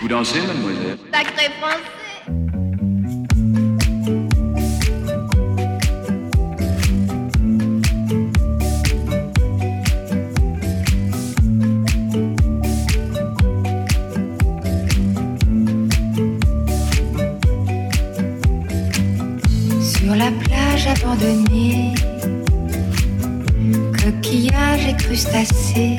Vous dansez, mademoiselle Sacré français. Sur la plage abandonnée, coquillages et crustacés,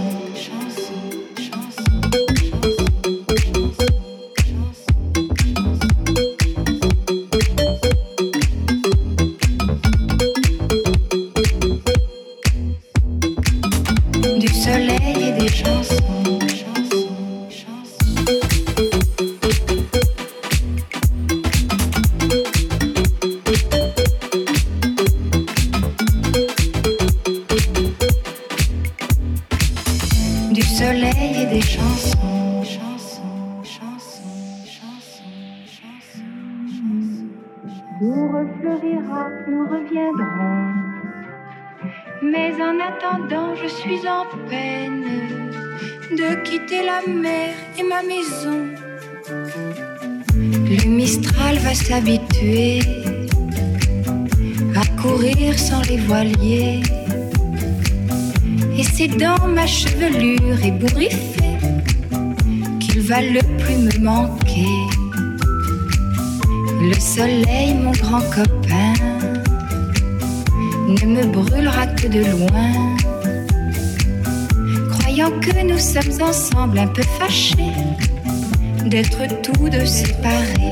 Soleil, mon grand copain, ne me brûlera que de loin. Croyant que nous sommes ensemble un peu fâchés d'être tous deux séparés,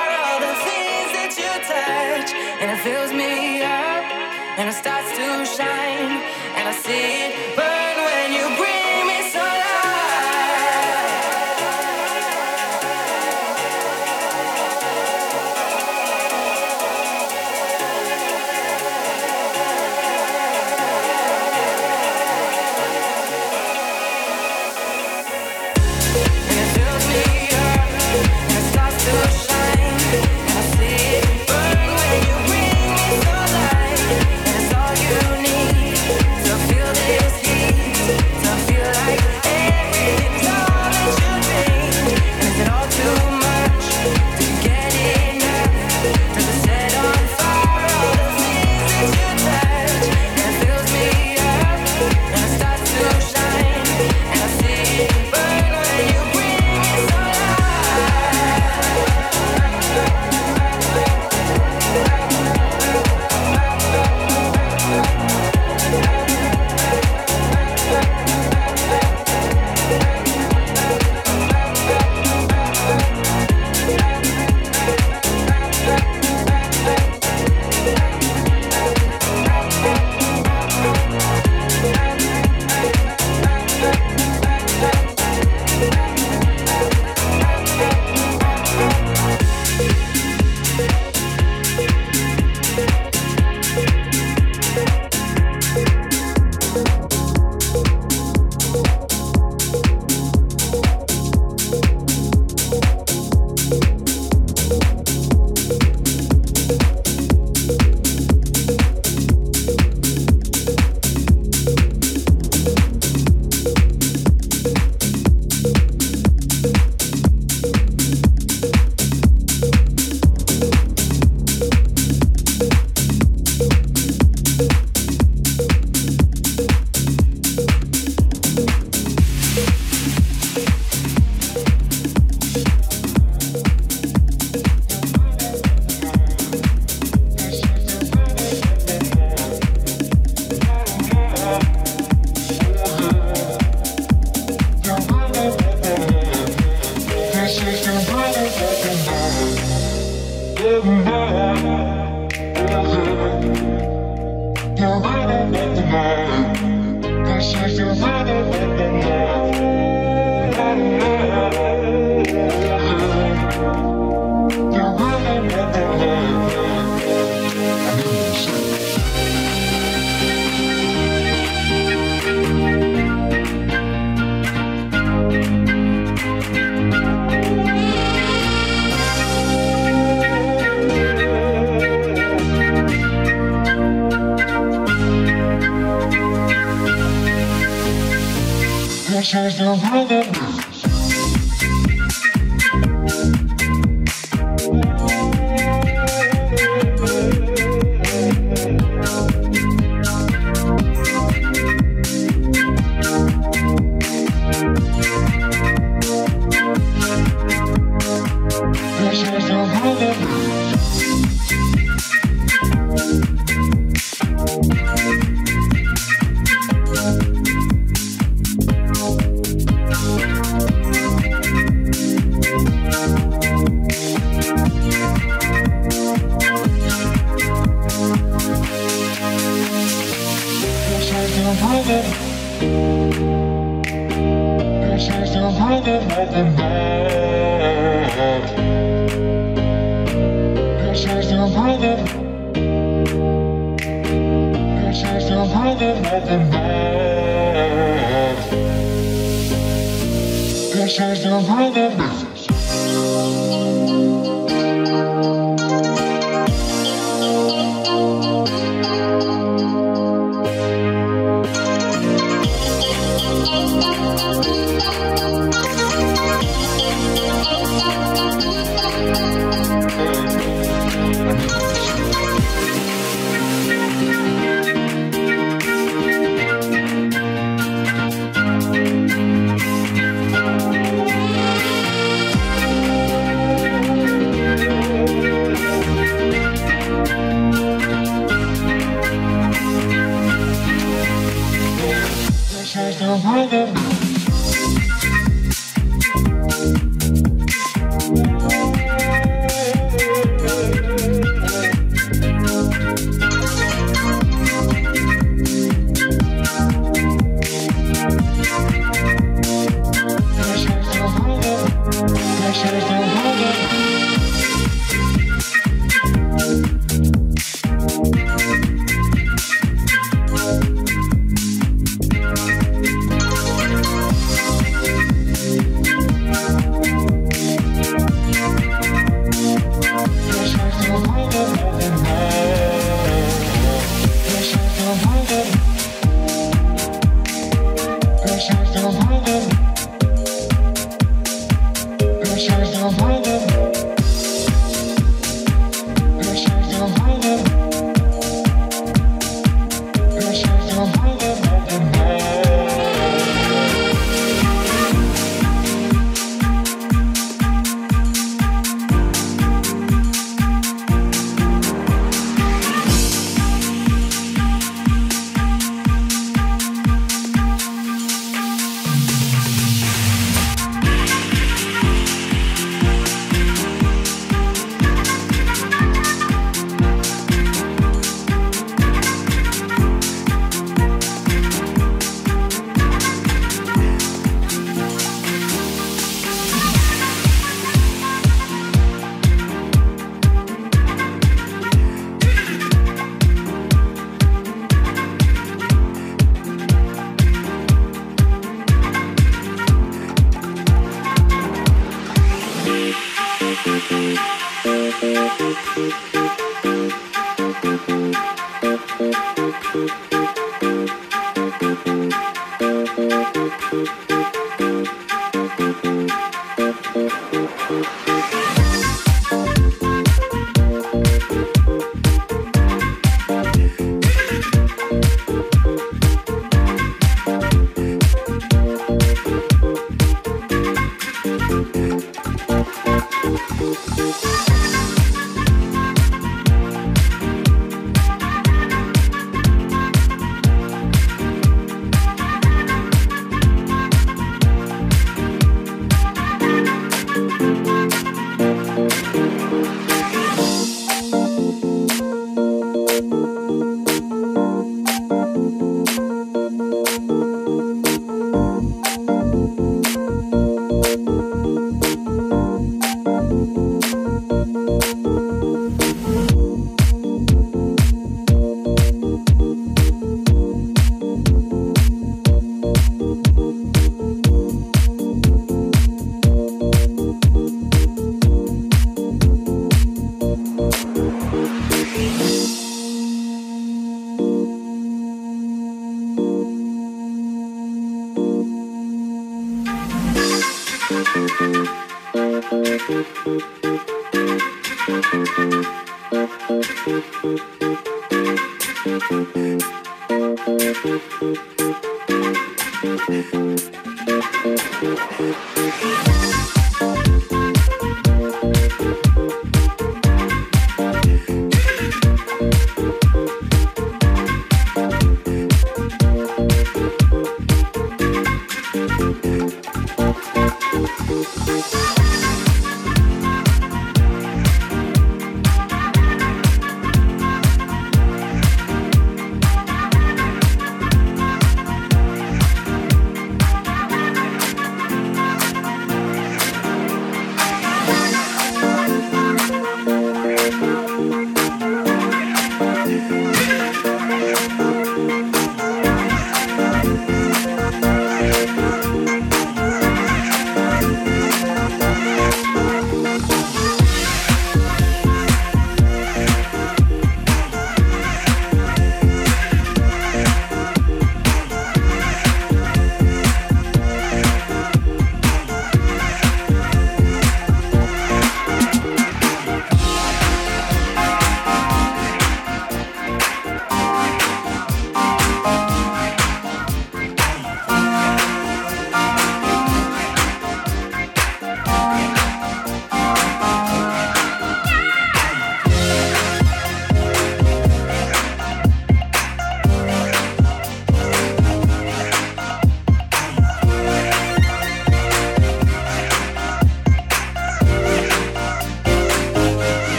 touch and it fills me up and it starts to shine and I see it burn oh you.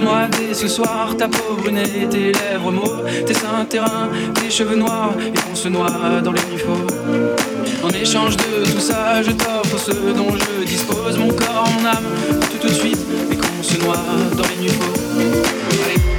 Ouvre-moi dès ce soir ta peau brune et tes lèvres mauves, tes seins terrains, tes cheveux noirs et qu'on se noie dans les faux. En échange de tout ça, je t'offre ce dont je dispose, mon corps, mon âme, tout tout de suite et qu'on se noie dans les nuits.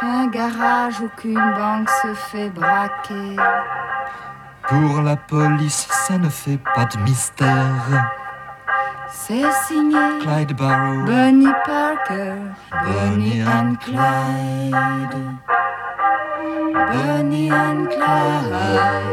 Qu'un garage ou qu'une banque se fait braquer. Pour la police, ça ne fait pas de mystère. C'est signé Clyde Barrow, Bonnie Parker, Bonnie and Clyde. Bonnie and Clyde.